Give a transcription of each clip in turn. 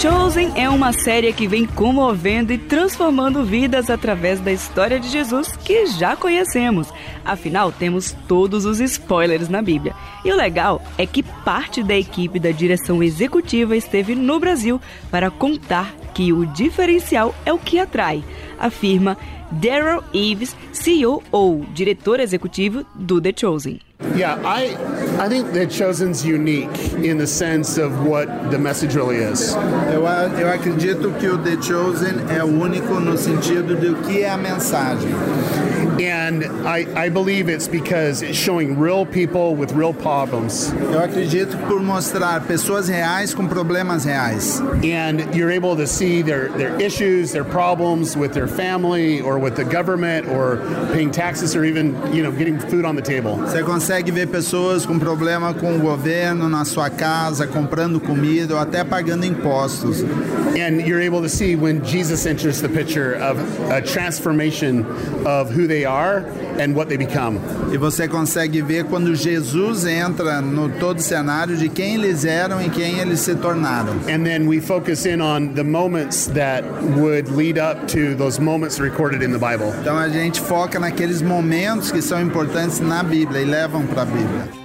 Chosen é uma série que vem comovendo e transformando vidas através da história de Jesus que já conhecemos. Afinal, temos todos os spoilers na Bíblia. E o legal é que parte da equipe da direção executiva esteve no Brasil para contar que o diferencial é o que atrai, afirma Daryl Eves, CEO ou diretor executivo do The Chosen. Yeah, I I think The Chosen's unique in the sense of what the message really is. Eu, eu acredito que o The Chosen é único no sentido do que é a mensagem. And I, I believe it's because it's showing real people with real problems. Eu acredito por mostrar pessoas reais com problemas reais. And you're able to see their, their issues, their problems with their family or with the government or paying taxes or even, you know, getting food on the table. Você consegue ver pessoas com problema com o governo na sua casa, comprando comida ou até pagando impostos. And you're able to see when Jesus enters the picture of a transformation of who they are and what they become. E você consegue ver quando Jesus entra no todo cenário de quem eles eram e quem eles se tornaram. And then we focus in on the moments that would lead up to those moments recorded in the Bible. Então a gente foca naqueles momentos que são importantes na Bíblia e levam para a Bíblia.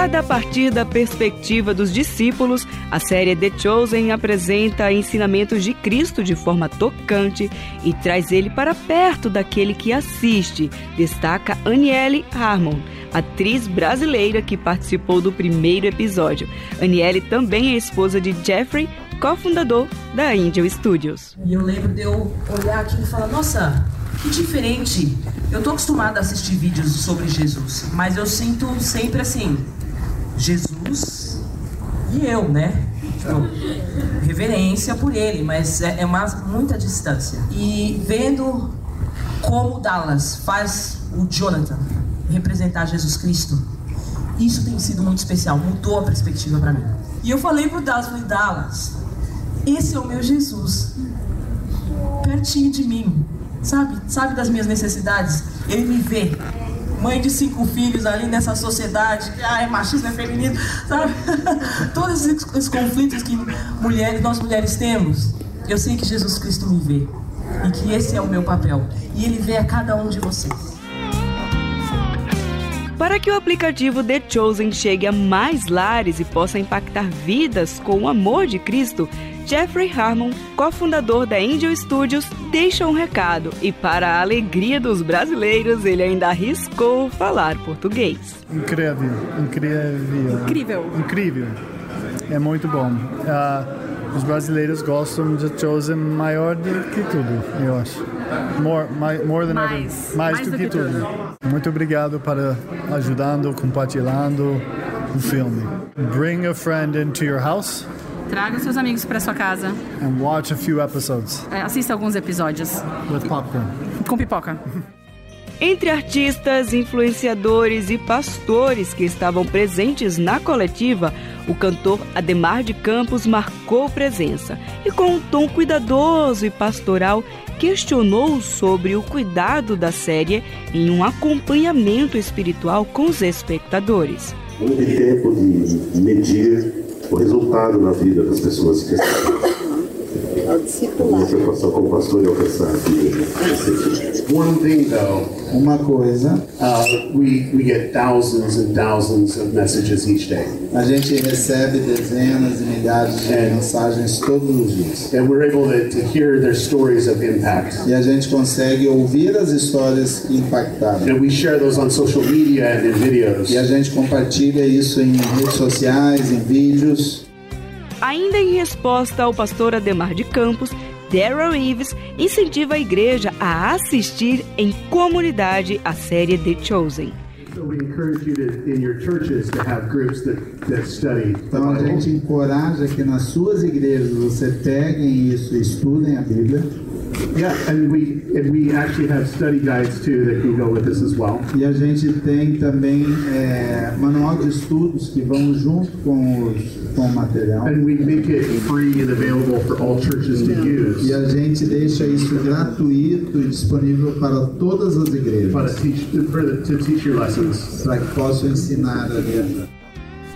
A partir da perspectiva dos discípulos, a série The Chosen apresenta ensinamentos de Cristo de forma tocante e traz ele para perto daquele que assiste, destaca Aniele Harmon, atriz brasileira que participou do primeiro episódio. Aniele também é esposa de Jeffrey, cofundador da Angel Studios. E eu lembro de eu olhar aqui e falar: nossa, que diferente. Eu tô acostumada a assistir vídeos sobre Jesus, mas eu sinto sempre assim, Jesus e eu, né? Tipo, reverência por ele, mas é, é uma, muita distância. E vendo como Dallas faz o Jonathan representar Jesus Cristo, isso tem sido muito especial, mudou a perspectiva para mim. E eu falei pro Dallas, falei, Dallas, esse é o meu Jesus, pertinho de mim sabe? Sabe das minhas necessidades? Ele me vê. Mãe de cinco filhos ali nessa sociedade, que ah, é machismo, é feminino, sabe? Todos esses, esses conflitos que mulheres, nós mulheres temos, eu sei que Jesus Cristo me vê. E que esse é o meu papel. E ele vê a cada um de vocês. Para que o aplicativo The Chosen chegue a mais lares e possa impactar vidas com o amor de Cristo, Jeffrey Harmon, cofundador da Angel Studios, deixa um recado e, para a alegria dos brasileiros, ele ainda arriscou falar português. Incrível, incrível. Incrível. Incrível. É muito bom. Uh, os brasileiros gostam de Chosen maior do que tudo, eu acho. More, my, more than mais, ever. Mais, mais do, do, que, que tudo. tudo. Muito obrigado para ajudando, compartilhando o filme. Bring a friend into your house. Traga seus amigos para sua casa. And watch a few episodes. É, assista alguns episódios. With popcorn. Com pipoca. Entre artistas, influenciadores e pastores que estavam presentes na coletiva, o cantor Ademar de Campos marcou presença e, com um tom cuidadoso e pastoral, questionou sobre o cuidado da série em um acompanhamento espiritual com os espectadores. Tem tempo de medir o resultado na vida das pessoas que estão. Discipulado. Preocupação como pastor é alcançar One thing though, uma coisa, uh, we, we get thousands and thousands of messages each day. A gente recebe dezenas e milhares de and, mensagens todos os dias. And we're able to, to hear their stories of impact. E a gente consegue ouvir as histórias que impactaram. And we share those on social media and in videos. E a gente compartilha isso em redes sociais, em vídeos. Ainda em resposta ao pastor Ademar de Campos, Daryl Reeves incentiva a igreja a assistir em comunidade a série The Chosen. Então a gente encoraja que nas suas igrejas você peguem isso e estudem a Bíblia. Yeah, and we and we actually have study guides too that can go with this as well. E a gente tem também é, manual de estudos que vão junto com os com o material. And we make it free and available for all churches to use. E a gente deixa isso gratuito e disponível para todas as igrejas. Para teach, for the, to teach your lessons. Para que possam ensinar a letra.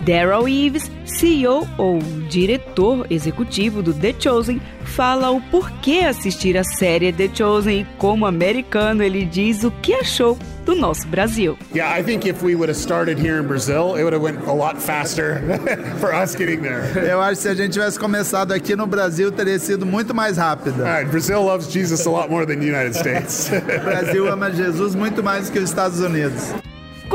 Daryl Eves, CEO ou diretor executivo do The Chosen, fala o porquê assistir a série The Chosen e como americano ele diz o que achou do nosso Brasil. Yeah, I think if we would have started here in Brazil, it would have went a lot faster for us getting there. Eu acho que se a gente tivesse começado aqui no Brasil, teria sido muito mais rápido. All right, Brazil loves Jesus a lot more than the United States. O Brasil ama Jesus muito mais do que os Estados Unidos.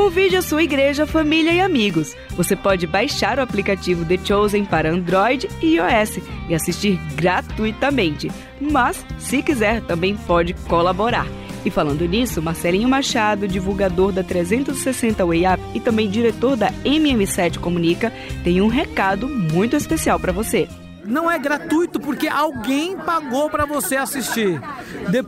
Convide a sua igreja, família e amigos. Você pode baixar o aplicativo The Chosen para Android e iOS e assistir gratuitamente. Mas, se quiser, também pode colaborar. E falando nisso, Marcelinho Machado, divulgador da 360 Way Up e também diretor da MM7 Comunica, tem um recado muito especial para você não é gratuito porque alguém pagou para você assistir.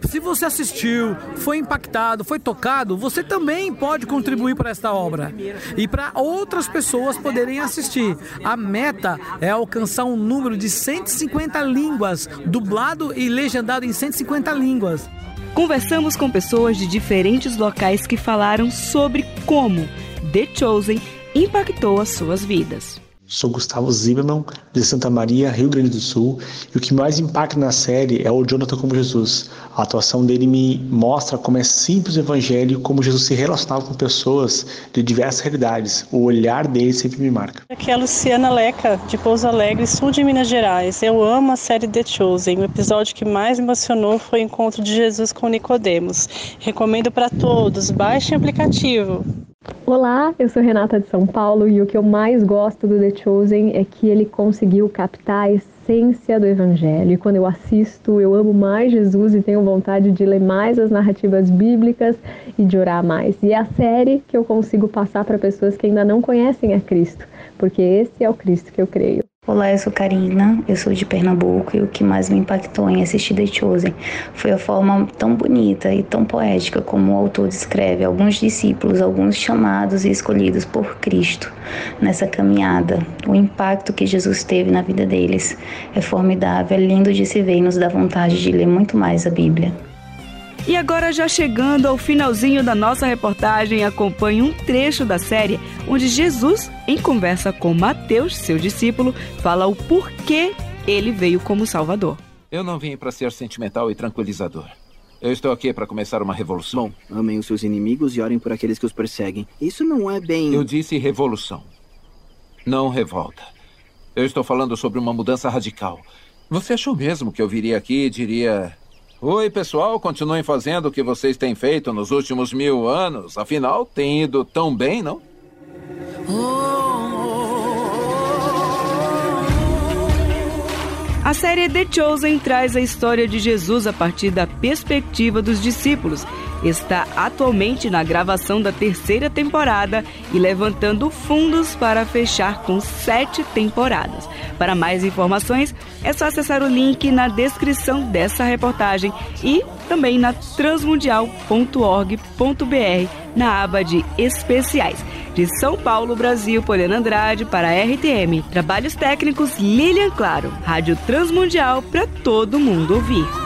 Se você assistiu, foi impactado, foi tocado, você também pode contribuir para esta obra e para outras pessoas poderem assistir. A meta é alcançar um número de 150 línguas, dublado e legendado em 150 línguas. Conversamos com pessoas de diferentes locais que falaram sobre como The Chosen impactou as suas vidas. Sou Gustavo Zimmermann, de Santa Maria, Rio Grande do Sul, e o que mais impacta na série é o Jonathan como Jesus. A atuação dele me mostra como é simples o evangelho como Jesus se relacionava com pessoas de diversas realidades. O olhar dele sempre me marca. Aqui é a Luciana Leca, de Pouso Alegre, sul de Minas Gerais. Eu amo a série The Chosen. O episódio que mais emocionou foi o encontro de Jesus com Nicodemos. Recomendo para todos. Baixem o aplicativo. Olá, eu sou Renata de São Paulo e o que eu mais gosto do The Chosen é que ele conseguiu captar a essência do Evangelho. E quando eu assisto, eu amo mais Jesus e tenho vontade de ler mais as narrativas bíblicas e de orar mais. E é a série que eu consigo passar para pessoas que ainda não conhecem a Cristo, porque esse é o Cristo que eu creio. Olá, eu sou Karina, eu sou de Pernambuco e o que mais me impactou em assistir The Chosen foi a forma tão bonita e tão poética como o autor descreve alguns discípulos, alguns chamados e escolhidos por Cristo nessa caminhada. O impacto que Jesus teve na vida deles é formidável, é lindo de se ver e nos dá vontade de ler muito mais a Bíblia. E agora, já chegando ao finalzinho da nossa reportagem, acompanhe um trecho da série onde Jesus, em conversa com Mateus, seu discípulo, fala o porquê ele veio como Salvador. Eu não vim para ser sentimental e tranquilizador. Eu estou aqui para começar uma revolução. Bom, amem os seus inimigos e orem por aqueles que os perseguem. Isso não é bem. Eu disse revolução, não revolta. Eu estou falando sobre uma mudança radical. Você achou mesmo que eu viria aqui e diria: Oi, pessoal, continuem fazendo o que vocês têm feito nos últimos mil anos. Afinal, tem ido tão bem, não? A série The Chosen traz a história de Jesus a partir da perspectiva dos discípulos. Está atualmente na gravação da terceira temporada e levantando fundos para fechar com sete temporadas. Para mais informações, é só acessar o link na descrição dessa reportagem e também na transmundial.org.br na aba de especiais. De São Paulo, Brasil, Poliana Andrade para a RTM. Trabalhos técnicos Lilian Claro. Rádio Transmundial para todo mundo ouvir.